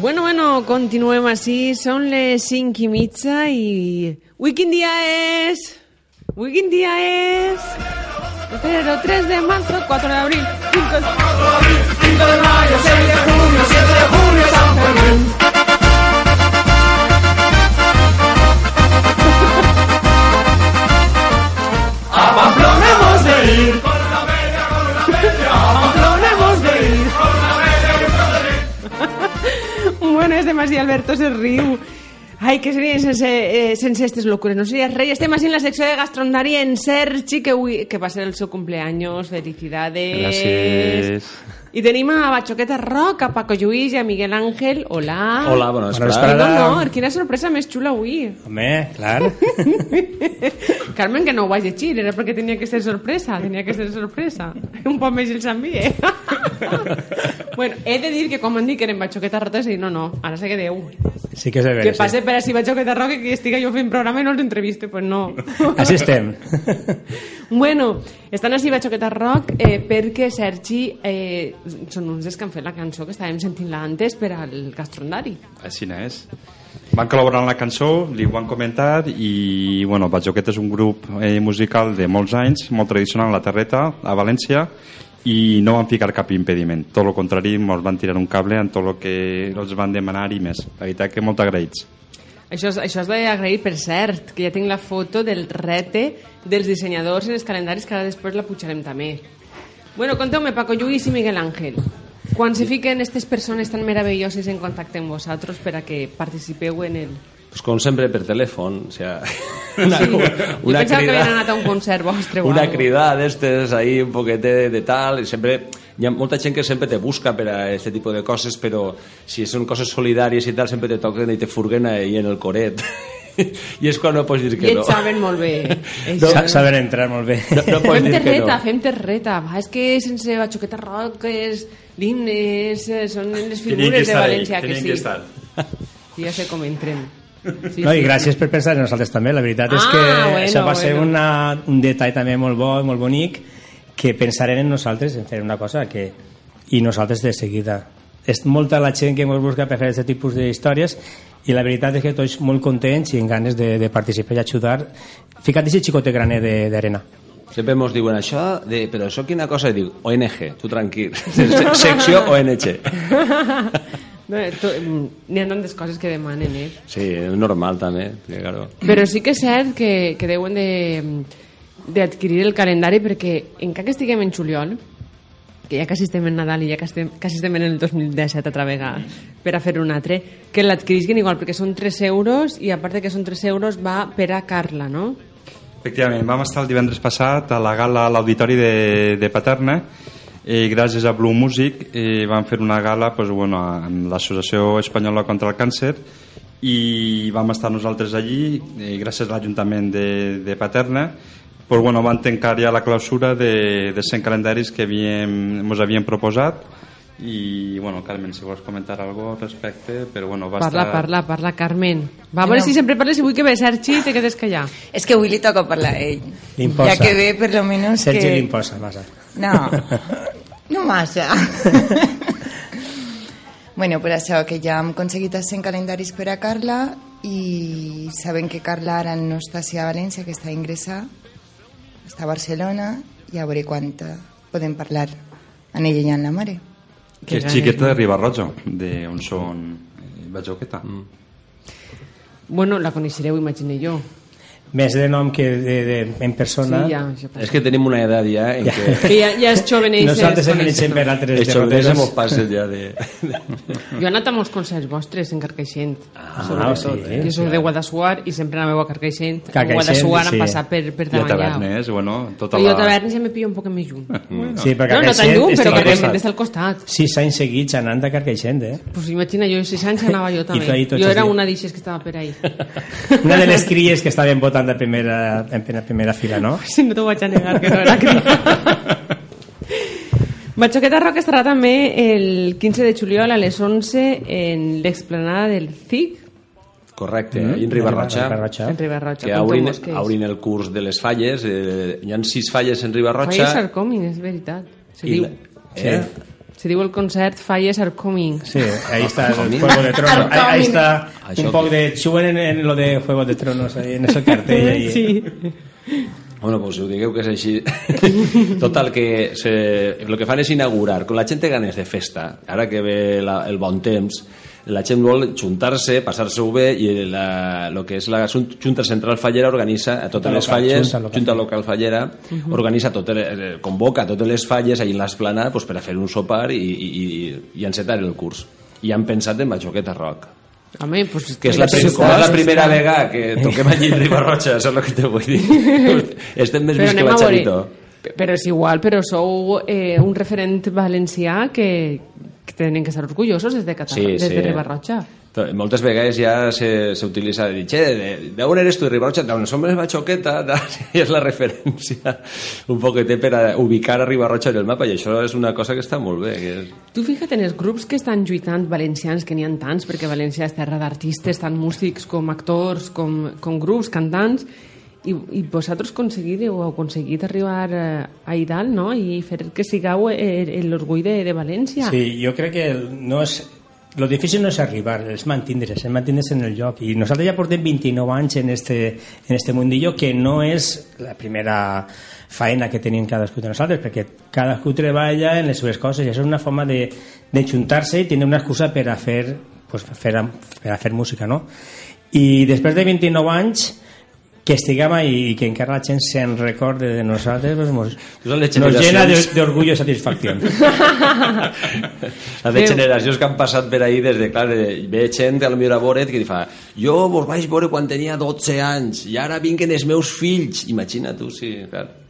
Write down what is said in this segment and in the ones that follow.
Bueno, bueno, continuem així. Són les 5 i mitja i... Ui, quin dia és? Ui, quin dia és? Pero 3 de marzo, 4 de abril, 5 de... A Pamplona hemos de ir. Más y Alberto se riu. Ai, que seria sense, eh, sense locures? No seria rei. Estem així en la secció de gastrondari en Sergi, que, que va ser el seu cumpleaños. Felicidades. Gràcies. I tenim a Bachoqueta Roc, a Paco Lluís i a Miguel Ángel. Hola. Hola, bona Bona vesprada. vesprada. No, no, quina sorpresa més xula avui. Home, clar. Carmen, que no ho vaig llegir, era perquè tenia que ser sorpresa, tenia que ser sorpresa. Un poc més el s'envia. bueno, he de dir que quan m'han dit que eren Bachoqueta Rotes, i no, no, ara sé que Déu. Sí que és de Que veure, passe sí. per així Bachoqueta Roca que estigui jo fent programa i no els entreviste, pues no. Així estem. bueno, estan així Bachoqueta Rock eh, perquè Sergi eh, són uns dels que han fet la cançó que estàvem sentint-la antes per al gastrondari. Així n'és. Van col·laborar en la cançó, li ho han comentat i, bueno, Bajoquet és un grup eh, musical de molts anys, molt tradicional a la Terreta, a València, i no van ficar cap impediment. Tot el contrari, ens van tirar un cable en tot el que els van demanar i més. La veritat que molt agraïts. Això és, això és d'agrair, per cert, que ja tinc la foto del rete dels dissenyadors en els calendaris, que ara després la pujarem també. Bueno, conteu-me, Paco Lluís i Miguel Ángel. Quan se fiquen aquestes persones tan meravelloses en contacte amb vosaltres per a que participeu en el... Pues com sempre per telèfon, o sea, una, Sí, jo pensava que havien anat a un concert vostre o una algo. crida d'estes ahí un poquete de, tal, i sempre hi ha molta gent que sempre te busca per a este tipus de coses, però si són coses solidàries i tal, sempre te toquen i te furguen ahí en el coret. I és quan no pots dir I que no. ells saben molt bé. Sa saben. entrar molt bé. No, no pots Fem dir que terreta, no. fem terreta. Va, és que sense Bachoqueta Rock és és, eh, són les figures de València que sí. Sí, ja sé com entrem. Sí, No. I gràcies per pensar en nosaltres també. La veritat és Ah, que bueno, això va ser bueno. una, un detall també molt bo i molt bonic que pensaren en nosaltres en fer una cosa que, i nosaltres de seguida. És molta la gent que ens busca per fer aquest tipus d'històries i la veritat és que tots molt contents i amb ganes de, de participar i ajudar. Fica't aquest xicote graner de- d'arena. Sempre ens diuen això, de, però això quina cosa? I dic, ONG, tu tranquil. Se- Secció ONG. No, to, mm, N'hi ha tantes coses que demanen, eh? Sí, és normal també. perquè, Claro. Però sí que és cert que, que deuen de d'adquirir el calendari perquè encara que estiguem en juliol que ja quasi estem en Nadal i ja quasi estem, quasi estem en el 2017 altra vegada per a fer un altre, que l'adquirisquen igual perquè són 3 euros i a part de que són 3 euros va per a Carla, no? Efectivament, vam estar el divendres passat a la gala a l'Auditori de, de Paterna i gràcies a Blue Music eh, vam fer una gala pues, bueno, amb l'Associació Espanyola contra el Càncer i vam estar nosaltres allí eh, gràcies a l'Ajuntament de, de Paterna pues, bueno, van tancar ja la clausura de, de 100 calendaris que havíem, ens havien proposat i, bueno, Carmen, si vols comentar alguna al respecte, però bueno, va Parla, estar... parla, parla, Carmen. Va, a veure No. si sempre parles i vull que ve Sergi te quedes callar. Es que avui li toca parlar a ell. L'imposa. Ja que ve, per lo menos Sergi que... l'imposa, massa. No, no massa. bueno, per això que ja hem aconseguit els 100 calendaris per a Carla i sabem que Carla ara no està a València, que està ingressada, està a Barcelona i a veure quan eh, podem parlar amb ella i amb la mare. Que és xiqueta de Ribarroja, d'on són eh, Bajoqueta. Mm. Bueno, la coneixereu, imagino jo. Més de nom que de, de, en persona. Sí, ja. És que tenim una edat ja en què Que ja, ja és joven i Nosaltres hem coneixem per altres els derroteros. hemos pasat ja de... Jo he anat a molts concerts vostres en Carcaixent, ah, sobretot. sí, jo soc de Guadassuar i sempre anàveu a Carcaixent. A Carcaixent, Guadassuar sí. han passat per, per I a davant Tavernes, bueno, tota Però jo a la... Tavernes ja me pillo un poc més lluny. Sí, perquè No, no tan lluny, però Carcaixent costat. està al costat. Sis anys seguits anant a Carcaixent, eh? Pues imagina, jo a 6 anys anava jo també. Jo els era una d'eixes que estava per ahí. Una de les cries que estaven votant de primera, en primera, primera fila, no? Si no t'ho vaig a negar, que no era cria. Batxoqueta Rock estarà també el 15 de juliol a les 11 en l'explanada del CIC Correcte, mm -hmm. en Ribarrotxa. Ribarrotxa. en Ribarrotxa. que obrin, obrin el curs de les falles eh, hi ha sis falles en Ribarrotxa Falles are coming, és veritat. Se i diu, la- eh? Se diu el concert Falles are coming. Sí, ahí está el Juego de Tronos. Ahí, ahí está un poc de... Xuguen en, en lo de Juego de Tronos, ahí en ese cartell. Ahí. Sí. Bueno, pues ho digueu que és així. Total, que se, el que fan és inaugurar, con la gent té ganes de festa, ara que ve la, el bon temps, la gent vol juntar-se, passar-se-ho bé, i la, lo que és la Jun- Junta Central Fallera organitza a totes Junta les local, falles, Junta local. Junta Local Fallera, organitza totes, eh, convoca totes les falles ahí en l'esplanada pues, per a fer un sopar i, i, i, i encetar el curs. I han pensat en Bajoqueta Rock. Home, pues, Que és la, prim, com és la primera vegada que toquem allí en Ribarrotxa, això és el que te vull dir. Estem més vist que anem a la veure. Charito. Però és igual, però sou eh, un referent valencià que, que tenen que estar orgullosos des de, Catar Sí, des sí. de Ribarrotxa. To- Moltes vegades ja se, se utilitza de dir, che, d'on eres tu, Ribarrotxa? D'on som les Bachoqueta? I és la referència un poquetet per a ubicar a Ribarrotxa en el mapa i això és una cosa que està molt bé. Que és... Tu fixa't en els grups que estan lluitant valencians, que n'hi ha tants, perquè València és terra d'artistes, tant músics com actors, com, com grups, cantants, i, i vosaltres aconseguireu, heu aconseguit arribar eh, a dalt, no?, i fer que sigueu eh, l'orgull de, de València. Sí, jo crec que no és... Lo difícil no és arribar, és mantindre's, és mantindre's en el lloc. I nosaltres ja portem 29 anys en este, en este mundillo, que no és la primera faena que tenim cadascú de nosaltres, perquè cadascú treballa en les seves coses i això és una forma de, de juntar-se i tenir una excusa per a fer, pues, fer, per a fer música, no? I després de 29 anys que estiguem ahí i que encara la gent se'n recorde de nosaltres pues, nos, Són les nos llena d'orgullo i satisfacció. Les de generacions que han passat per ahí des de, clar, de, ve gent a la millor a veure't que li fa jo vos vaig veure quan tenia 12 anys i ara vinguen els meus fills imagina tu, sí, clar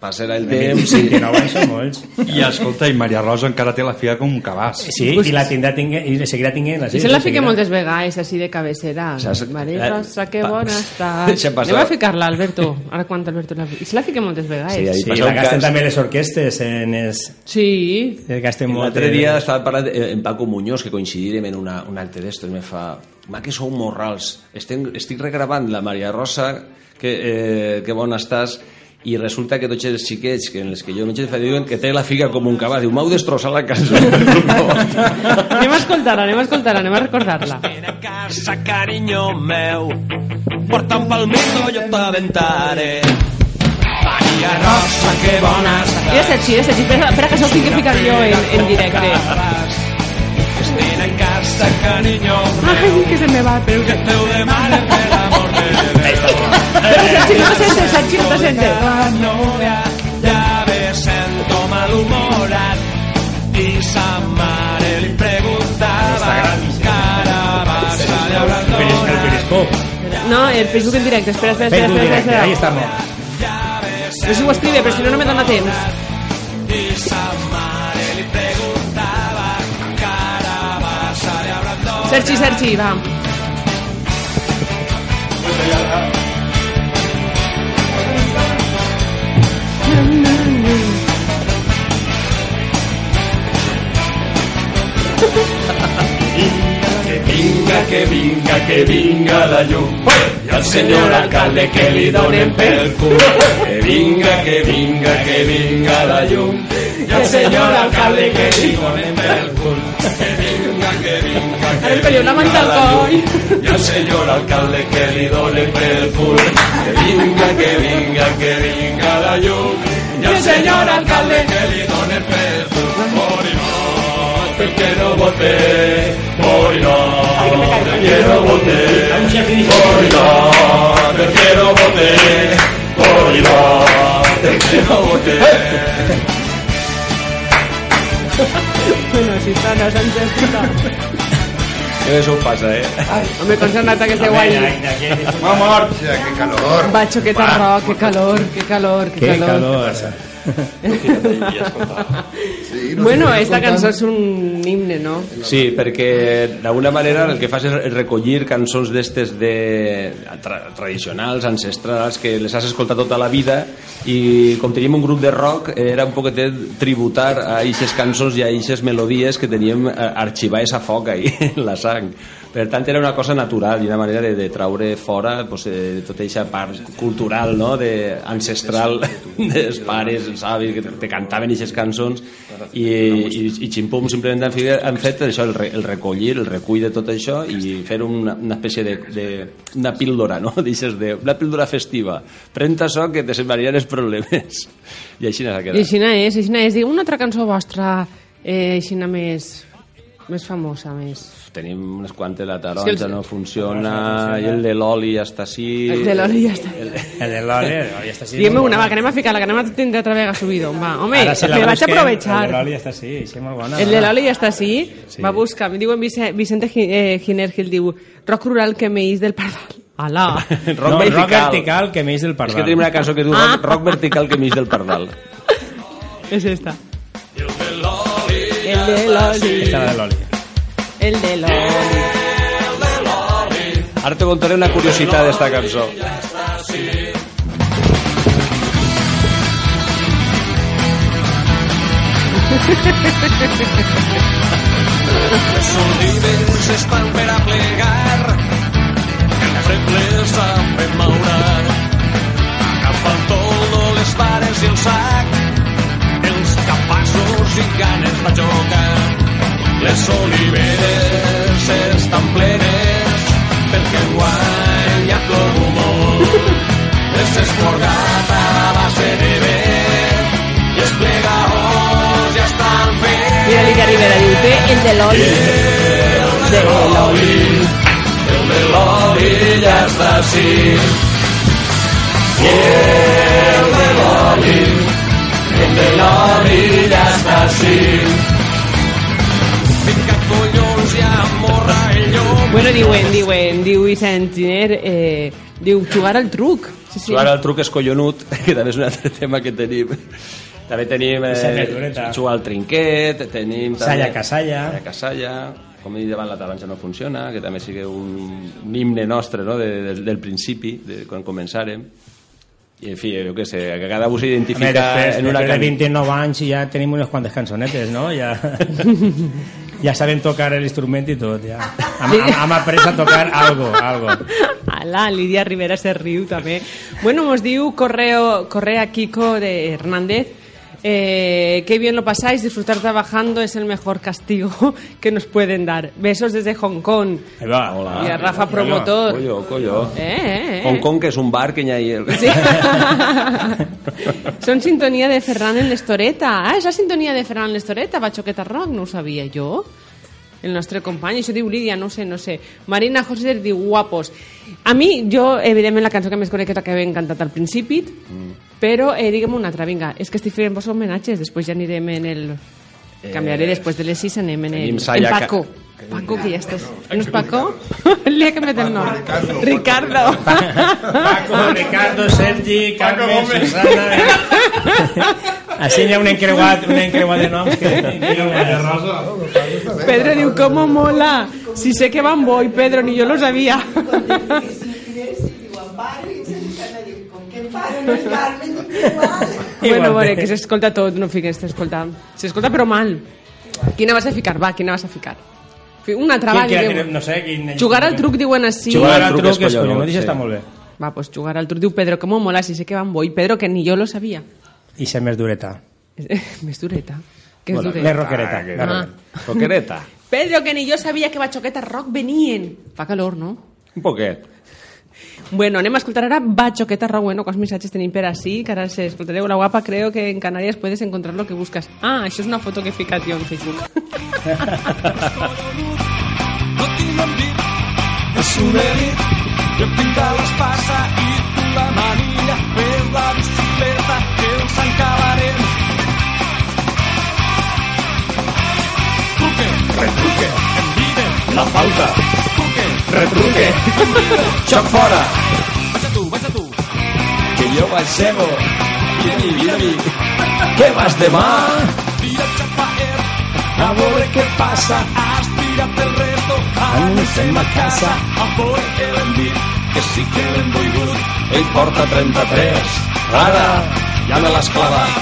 passarà el temps i... 29 anys són molts. I escolta, i Maria Rosa encara té la figa com un cabàs. Sí, i la tindrà tinguent, i seguirà tinguent. I se la fiquem moltes vegades, així de cabecera. Saps? Maria Rosa, que bona passar. Anem a ficar-la, Alberto. Ara quan Alberto la... I se la fiquem moltes vegades. Sí, Sí, la gasten cas. també les orquestes en els... Sí. eh, Gasten molt. L'altre de- dia estava parlant eh, en Paco Muñoz, que coincidirem en una, un acte d'estos, i me fa, ma que sou morrals, estem, estic regravant la Maria Rosa, que, eh, que bona estàs, i resulta que tots els xiquets que en els que jo menjo diuen que té la figa com un cabàs, diu, m'heu destrossat la cançó. anem a escoltar-la, anem a escoltar-la, anem a recordar-la. A casa, cariño meu, porta un palmito, yo t'aventaré. Maria Rosa, que bona estàs. I és així, és així. Espera, espera que això ho tinc que ficar jo en, en directe. Ven a casa, cariño Ai, meu, que se me va, però... que teu demane per l'amor de Déu. Però Sergi no te sente, Sergi no te sente. La novia ja ve sento malhumorat i sa mare li preguntava carabassa llauradora El Periscope. No, el Facebook en directe. Espera, espera, espera. Facebook espera, directe, espera. ahí estamos. No sé si ho escribe, però si no, no me dona temps. i sa mare li preguntava Sergi, Sergi, va. Que vinga, que vinga la llum. I al senyor alcalde que li donen pel cul. Que vinga, que vinga, que vinga la llum. I al senyor alcalde que li donen pel cul. Que vinga, que vinga, que li pelleu la manta al coll. i al senyor alcalde que li donen pel cul. Que vinga, que vinga, que vinga la llum. I al senyor alcalde que li donen pel cul. Morirà, perquè no voté. Morirà, perquè no voté. Morirà, perquè no voté, por igual que no voté. Bueno, si està Ana Sánchez, puta. Que això ho passa, eh? Home, com s'ha anat aquest guai. M'ha mort! Hòstia, que calor. Va, xoqueta rock, que calor, que calor, que Que calor. calor. Sí, no Bueno, sé, esta cançó és un himne, no? Sí, perquè d'alguna manera el que fas és recollir cançons d'estes de, tra tradicionals, ancestrals, que les has escoltat tota la vida i com teníem un grup de rock era un poquetet tributar a aquestes cançons i a aquestes melodies que teníem eh, arxivades a foc ahí en la sang. Per tant, era una cosa natural i una manera de, de traure fora pues, eh, tota aquesta part cultural, no? de, ancestral dels pares, els avis, que te, cantaven aquestes cançons i, i, i ximpum simplement han fet, han fet això, el, re, el recollir, el recull de tot això i fer una, una espècie de, de una píldora, no? Deixes de, una píldora festiva. Pren-te això que te sembrarien els problemes. I així n'ha I quedat. així és, així és. Diu una altra cançó vostra, eh, així més, més famosa, més... Tenim unes quantes, la Sí, taronja els- no funciona, i el de l'oli ja està així... El de l'oli ja està. El de l'oli, ja està així. Digue'm una, va, que anem a ficar-la, que anem a tindre otra vegada subido. Va, home, si la me vaig aprovechar. El de l'oli ja està així, sí, molt bona. El de l'oli ja està així, va a buscar. Me diuen Vicente, eh, Giner Gil, diu, rock rural que me del pardal. Alà. rock no, vertical. rock vertical que m'eix del És pardal. que tenim una cançó que diu Ah. rock, rock vertical que m'eix del pardal. És esta. El de l'oli. Esta la de l'oli. El de l'oli. Ara te contaré una curiositat d'esta cançó. Les olives estan per a plegar, el feble saben maurar. Agafa el toldo, les vares i el sac, els capaços i ganes de jocar. Les oliveres estan plenes, perquè enguany ha plogut molt. Les esporgat a base de vent, i els plegaors ja estan fets. Mira-li que Rivera diu, té el de l'oli. De l'oli. El de l'oli ja està així. El de l'oli, el de l'oli ja està així. Bueno, diuen, diuen, diu Vicent Giner, eh, diu jugar al truc. Sí, sí. Jugar al truc és collonut, que també és un altre tema que tenim. També tenim eh, jugar al trinquet, tenim... també- Salla casalla. Salla casalla, com he dit davant la taronja no funciona, que també sigui un, un himne nostre no? de, del, del principi, de quan començàrem. I, en fi, jo què sé, que cada un Home, s'identifica després, en una després de can... 29 anys ja tenim unes quantes cançonetes, no? Ja, ja sabem tocar l'instrument i tot, ja. Hem, hem, hem après a tocar algo, algo. Alà, Lídia Rivera se riu també. Bueno, mos diu Correo, Correa Kiko de Hernández Eh, qué bien lo pasáis, disfrutar trabajando es el mejor castigo que nos pueden dar. Besos desde Hong Kong. Ahí va. Hola. Y a Rafa Promotor. Collo, collo. Eh, eh, eh. Hong Kong, que és un bar que hi ha ahí... El... Sí. Son sintonía de Ferran en l'Estoreta. Ah, és la sintonia de Ferran en l'Estoreta, Bachoqueta Rock, no ho sabia jo. El nostre company, això diu Lídia, no sé, no sé. Marina José diu guapos. A mi, jo, evidentment, la cançó que més conec és la que hem cantat al principi, però eh, digue'm una altra, vinga, és que estic fent vos homenatges, després ja anirem en el... Canviaré després de les 6, anem en el, en Saya Ca- Paco. Paco, que ja estàs... No és Paco? Li ha canviat el nom. Ricardo. Ricardo. Paco, Ricardo, Sergi, Carmen, Susana... Així hi ha un encreuat, un encreuat de noms que... Pedro diu, ¿cómo mola? Si sé que van voy, Pedro, ni yo lo sabía. Bueno, bueno, que s'escolta tot, no fiques, s'escolta. S'escolta però mal. Quina vas a ficar? Va, quina vas a ficar? Fi- Una altra, va, digueu. no sé, quin... Jugar al truc diuen així. Jugar al truc és collonut, i sí. està molt bé. Va, pues jugar al truc diu Pedro, ¿cómo mola? Si sé que van voy. Pedro, que ni yo lo sabía. I ser més dureta. Més dureta. Que és Bueno, dureta. Més roquereta. Ah. roquereta. Roquereta. Pedro, que ni yo sabía que Bachoqueta Rock venien. Fa calor, no? Un poquet. Bueno, anem a escoltar ara Bachoqueta Rock. Bueno, quants missatges tenim per així, que ara se escoltareu la guapa. Creo que en Canarias puedes encontrar lo que buscas. Ah, això és una foto que he ficat jo en Facebook. No tinc dit, és un elit, jo pinta l'espasa i tu la manilla, per la bicicleta que els encalarem. Truque, retruque, envide, la falta. Truque, retruque, xoc fora. Vaig a tu, vaig a tu. Que jo vaig cego. Mira mi, mira mi. Que vas demà? Mira, xapaer, a veure què passa. Aspira't el reto, anem a casa. A veure què l'hem dit, que sí que l'hem volgut. Ell porta 33, ara ja me l'has clavat.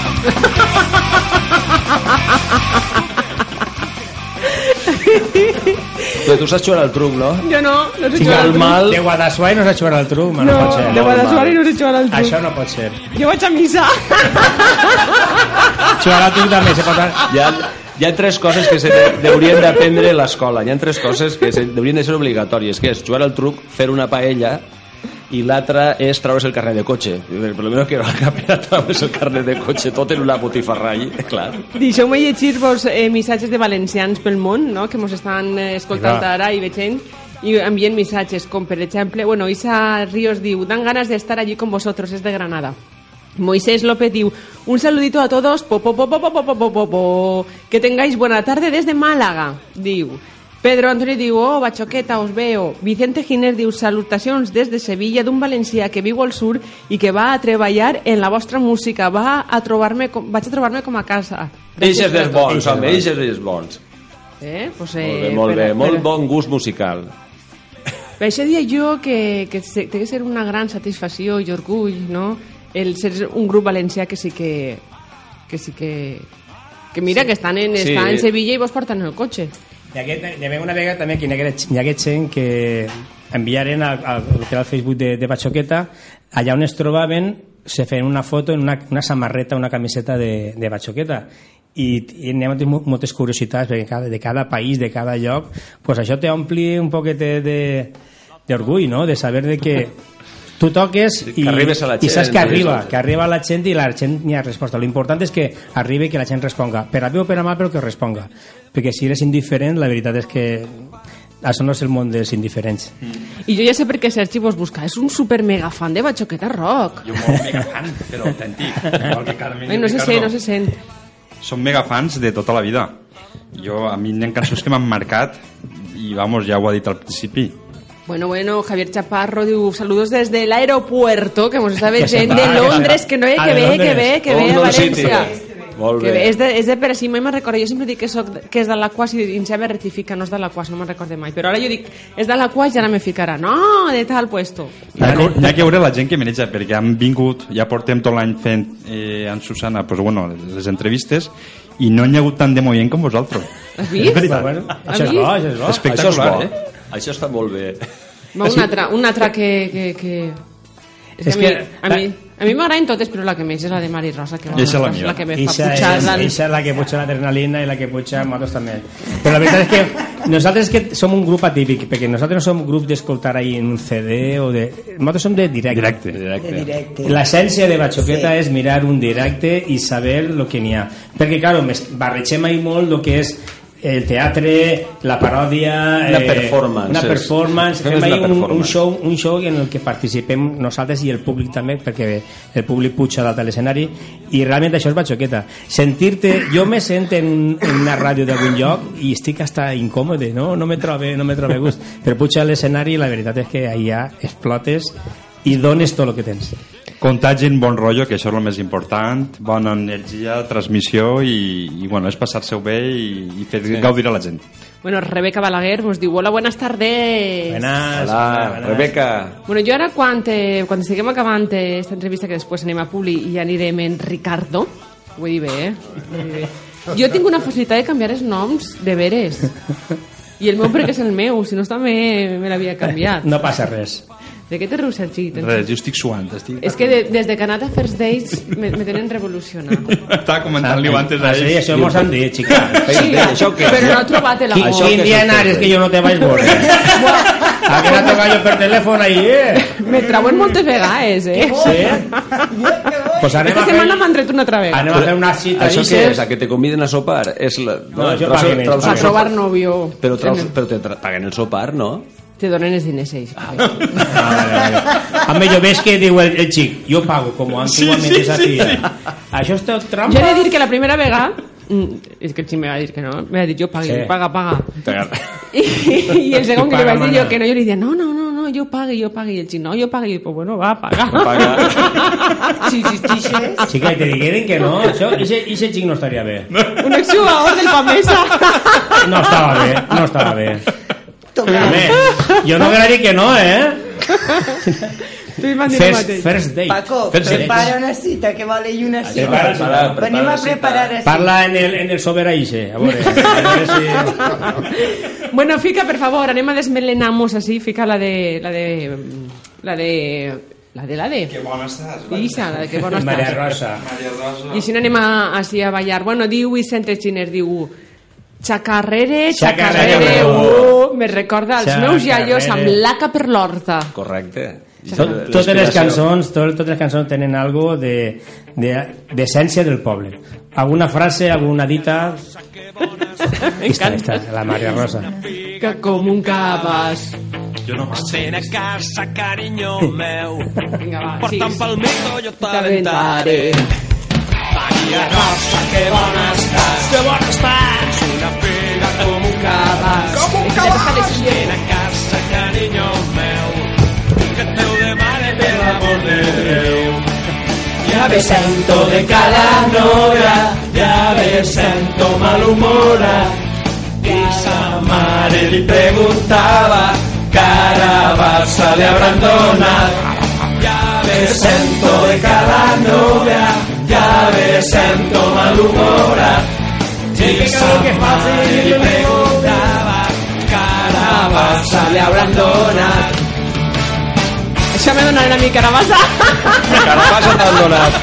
Però tu saps jugar al truc, no? Jo no, no sé jugar al truc. mal... De Guadassuar no saps jugar al truc, no, no, pot ser. de Guadassuar no sé jugar al truc. Això no pot ser. Jo vaig a missa. Jugar al truc també se pot... Ha, hi ha tres coses que se haurien d'aprendre a l'escola. Hi ha tres coses que se, haurien de ser obligatòries, que és jugar al truc, fer una paella i l'altra és treure's el carnet de cotxe. Per lo menos que la pena treure's el carnet de cotxe tot en una botifarra allí, clar. Deixeu-me llegir-vos eh, missatges de valencians pel món, no? que ens estan eh, escoltant ara i veient i envien missatges, com per exemple, bueno, Isa Ríos diu, dan ganas de estar allí con vosotros, es de Granada. Moisés López diu, un saludito a todos, po, po, po, po, po, po, po, po, po, po. que tengáis buena tarde desde Málaga, diu. Pedro Antonio diu, oh, bachoqueta, os veo. Vicente Giner diu, salutacions des de Sevilla d'un valencià que viu al sur i que va a treballar en la vostra música, va a trobar-me vaig a trobar-me com a casa. Eixes dels bons, home, eixes dels bons. Eh? Pues, Molt eh, bé, molt per- bé, molt per- bon gust musical. Això dia jo que, que té que ser una gran satisfacció i orgull, no? El ser un grup valencià que sí que... que sí que... que mira, que estan en, Sí. està en Sevilla i vos porten el cotxe. Hi hagué una vegada també que hi hagué, hi hagué gent que enviaren al, al, al Facebook de, de Batxoqueta allà on es trobaven se feien una foto en una, una samarreta, una camiseta de, de Batxoqueta i, i anem a tenir mo- moltes curiositats perquè cada, de cada país, de cada lloc pues això t'ompli un poquet d'orgull, no? de saber de que tu toques que i, arribes a la i saps gent, que arriba, que arriba la gent i la gent n'hi ha resposta. L'important és que arribi i que la gent responga. Per a bé o per a mal, però que responga. Perquè si eres indiferent, la veritat és que això no és el món dels indiferents. I jo ja sé per què Sergi vos busca. És un super mega fan de Bachoqueta Rock. Jo molt mega fan, però autèntic. Igual que Carmen Ai, no se sent, no se sent. Som mega fans de tota la vida. Jo, a mi hi ha cançons que m'han marcat i, vamos, ja ho ha dit al principi. Bueno, bueno, Javier Chaparro diu saludos desde el aeropuerto, que hemos estado Que se gent va, de que se Londres, que no ve, Ah, que ve, que ve, que ve a. València. Molt Que bé. és de, és de per així, mai me'n recordo. Jo sempre dic que, soc, que és de l'Aquàs i em sembla rectifica, no és de l'Aquàs, no me'n recorde mai. Però ara jo dic, és de l'Aquàs i ara me ficarà. No, de tal puesto. Hi ha, que, hi ha que veure la gent que maneja, perquè han vingut, ja portem tot l'any fent eh, amb Susana pues, bueno, les entrevistes i no hi ha hagut tant de moviment com vosaltres. Has vist? És veritat. Bueno, això és bo, això és bo. Això és Espectacular, bo. eh? Això està molt bé. Va, un altre, un altre que... que, que... És, És que, a mi, que- a mi, a mi m'agraden totes, però la que més és la de Mari Rosa, que és la la que me fa Eixa pujar és, és la que puja l'adrenalina i la que puja motos també. Però la veritat és que nosaltres que som un grup atípic, perquè nosaltres no som un grup d'escoltar ahí en un CD o de... Nosaltres som de directe. Directe. Directe. De directe. L'essència de Bachoqueta sí. és mirar un directe i saber el que n'hi ha. Perquè, claro, mes- barregem ahí molt el que és el teatre, la paròdia... Una performance, Una performance. fem una un, un, show, un show en el que participem nosaltres i el públic també, perquè el públic puja dalt de l'escenari, i realment això és Bachoqueta. Sentir-te... Jo me sent en, en una ràdio d'algun lloc i estic hasta incòmode, no? No me trobe, no me trobe gust. Però puja a l'escenari i la veritat és que allà explotes i dones tot el que tens. Contagin bon rotllo, que això és el més important, bona energia, transmissió i, i bueno, és passar-se-ho bé i, i fer sí. gaudir a la gent. Bueno, Rebeca Balaguer nos diu, hola, buenas tardes. Buenas, Hola, buenas. Rebeca. Bueno, jo ara, quan, eh, quan estiguem acabant aquesta entrevista, que després anem a Publi i anirem en Ricardo, ho he dit bé, eh? Ho he dit bé. Jo tinc una facilitat de canviar els noms de veres. I el meu perquè és el meu, si no també me l'havia canviat. No passa res. De què te rius, Sergi? Tens- Res, jo estic suant. Estic... És que de, des de Canada First Dates me, me tenen revolucionat. Estava comentant-li antes a Ah, sí, ell. això mos han dit, xica. Sí, això què? però no he trobat l'amor. quin dia anares que jo no te vaig veure? A que no te vaig per telèfon ahí, eh? Me trauen moltes vegades, eh? Sí? Pues anem Aquesta a fer, setmana m'han tret una altra vegada. anem a fer una cita Això què és? A que te conviden a sopar? És la... No, això traus- paguen ells. A el trobar novio. Però, traus, però te paguen el sopar, no? Te donen els diners ells. Ah, vale, vale. Home, jo veig que diu el, el xic, jo pago, com antiguament sí, sí, sí, sí. Això és tot trampa? Jo he de dir que la primera vegada mm, és que el xic me va dir que no, me va dir jo pagui, Sí. sí. paga, paga. I, I el segon que li Paga, vaig dir jo que no, jo li dia, no, no, no, no, jo pagui, jo pagui. I el xic, no, jo pagui. I, pues bueno, va, paga. Si existixes, Xica, i te digueren que no, això, ixe, ixe xic no estaria bé. Un exjugador del Pamesa. No estava bé, no estava bé. Toca. Home, jo no agradaria que no, eh? Tu First, first date. Paco, First date. prepara una cita, que vale i una cita. Prepara, prepara, prepara Venim a cita. preparar així. Parla en el, en el sobera ixe, a veure, a veure si... Bueno, fica, per favor, anem a desmelenamos així, fica la de... La de... La de... La de la de... Que bona estàs. Isa, la de que bona Maria estàs. Rosa. Maria Rosa. I si no anem a, així a ballar. Bueno, diu Vicente Xiner, diu... Xacarrere, xacarrere, Xacarrere, uh, me recorda els meus iaios amb laca per l'horta. Correcte. Tot, totes les cançons, tot, totes les cançons tenen algo de de- d'essència del poble. Alguna frase, alguna dita... Esta, esta, la Maria Rosa. Que com un cabàs. Jo no. Ven a casa, cariño meu. Vinga, va, Portant sí. pel micro jo t'aventaré. Maria Rosa, que bona estàs. Que bona estàs. Cabàs. Com un cabàs. Ven a casa, cariño meu. Que et Déu demane per l'amor de Déu. Ya me sento de cara novia, ya me sento malhumorada. Y sa madre li preguntaba, cara Barça le habrán donado. Ya me sento de cara novia, ya me sento malhumorada. Y sa madre li preguntaba, cara Barça le habrán donado. Això me donaran a mi carabassa. Carapassa t'han donat.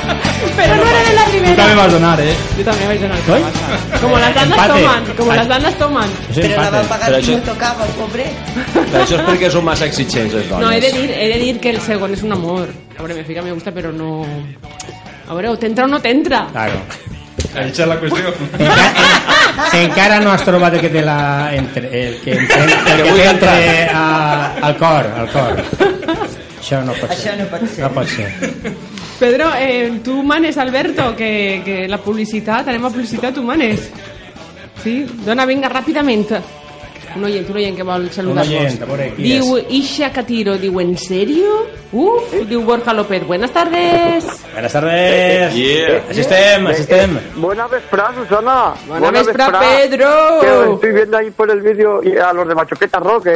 Però no era de la primera. També vas donar, eh? Jo també vaig donar carabassa. Como las danas Empate. toman, como las danas toman. Però la va empate. pagar Però això- no tocava, el pobret. Però això és perquè són massa exigents les dones. No, he de dir, he de dir que el segon és un amor. A veure, me fica, me gusta, però no... A veure, o t'entra o no t'entra. Claro. Això és la qüestió. Encara, en, encara no has trobat el que té la... Entre, el que, entre, el que té entrar. entre a, al cor, al cor. Això no pot ser. Això no pot ser. No pot ser. Pedro, eh, tu manes, Alberto, que, que la publicitat, anem a publicitat, tu manes. Sí? Dona, vinga, ràpidament. Un oient, un oient que vol saludar-vos. Un oient, a veure, qui Diu, Isha Catiro, diu, ¿en serio? Uf, diu Borja López, buenas tardes. Buenas tardes. Yeah. Així estem, així estem. Buena vesprada, Susana. Buena vesprada, Que Pedro. estoy viendo ahí por el vídeo a los de Machoqueta Rock que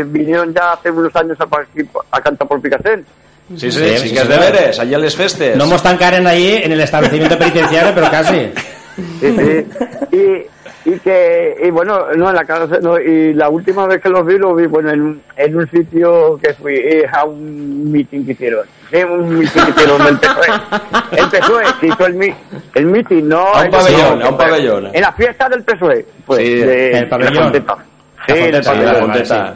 eh, vinieron ya hace unos años a, a cantar por Picasen. Sí, sí, Sí, sí, sí, que és sí. de veres, allà a les festes. No mos tancaren ahí en el establecimiento penitenciario, pero casi. Sí, sí. Y, y que, y bueno, no, en la casa, no, y la última vez que los vi, los vi, bueno, en un, en un sitio que fui, eh, a un meeting que hicieron. Sí, un meeting que hicieron del PSOE. El PSOE, se hizo el, mi, el meeting, no. A un el- pabellón, a un pabellón. En la fiesta del PSOE, pues, Sí, de, el de pabellón. la. Sí, La Sí, pabellón. la vale, Fonteta.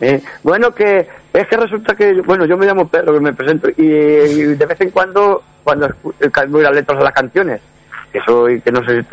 Eh, bueno, que es que resulta que, bueno, yo me llamo Pedro, que me presento, y, y de vez en cuando, cuando eh, cambio las letras de las canciones, que soy, que no sé,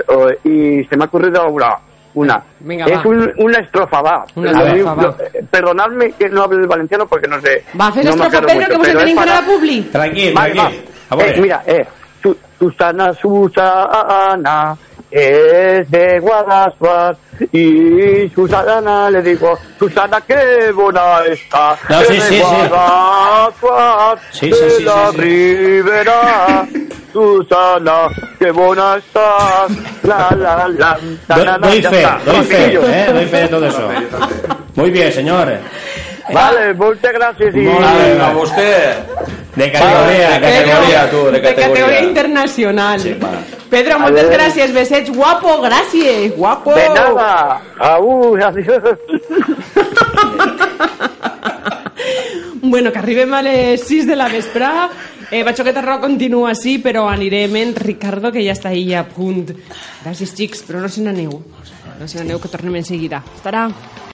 y se me ha ocurrido una, una. Venga, es va. un- una estrofa, va. Una Lo estrofa, va. eh, perdonadme que no hable del valenciano porque no sé. Va, fes no me l'estrofa, acuerdo Pedro, mucho, que vos pero es tenim que anar para- a Publi. Tranquil, Vale, va. tranquil. A. Eh, mira, eh, Su- Susana, Susana, es de Guadalajara y Susana le digo, Susana, qué buena está. No, es sí, de sí, sí. Guadalajara, Sí, de sí, sí, la ribera. Susana, qué buena estás. La, la, la. na, doy fe, doy fe, eh, doy fe de todo eso. Muy bien, señor. Vale, muchas gracias y... Bé. Vinga, vostè. De categoría, de categoría, tú, de De categoría categoría. internacional. Sí. Pedro, A moltes ver. gràcies, besets. Guapo, gràcies. Guapo. De nada. Aún, adiós. Bueno, que arribem a les 6 de la vesprà. Eh, Batxoqueta Rock continua així, però anirem en Ricardo, que ja està ahí a punt. Gràcies, xics, però no se n'aneu. No se n'aneu, que tornem en seguida. Estarà.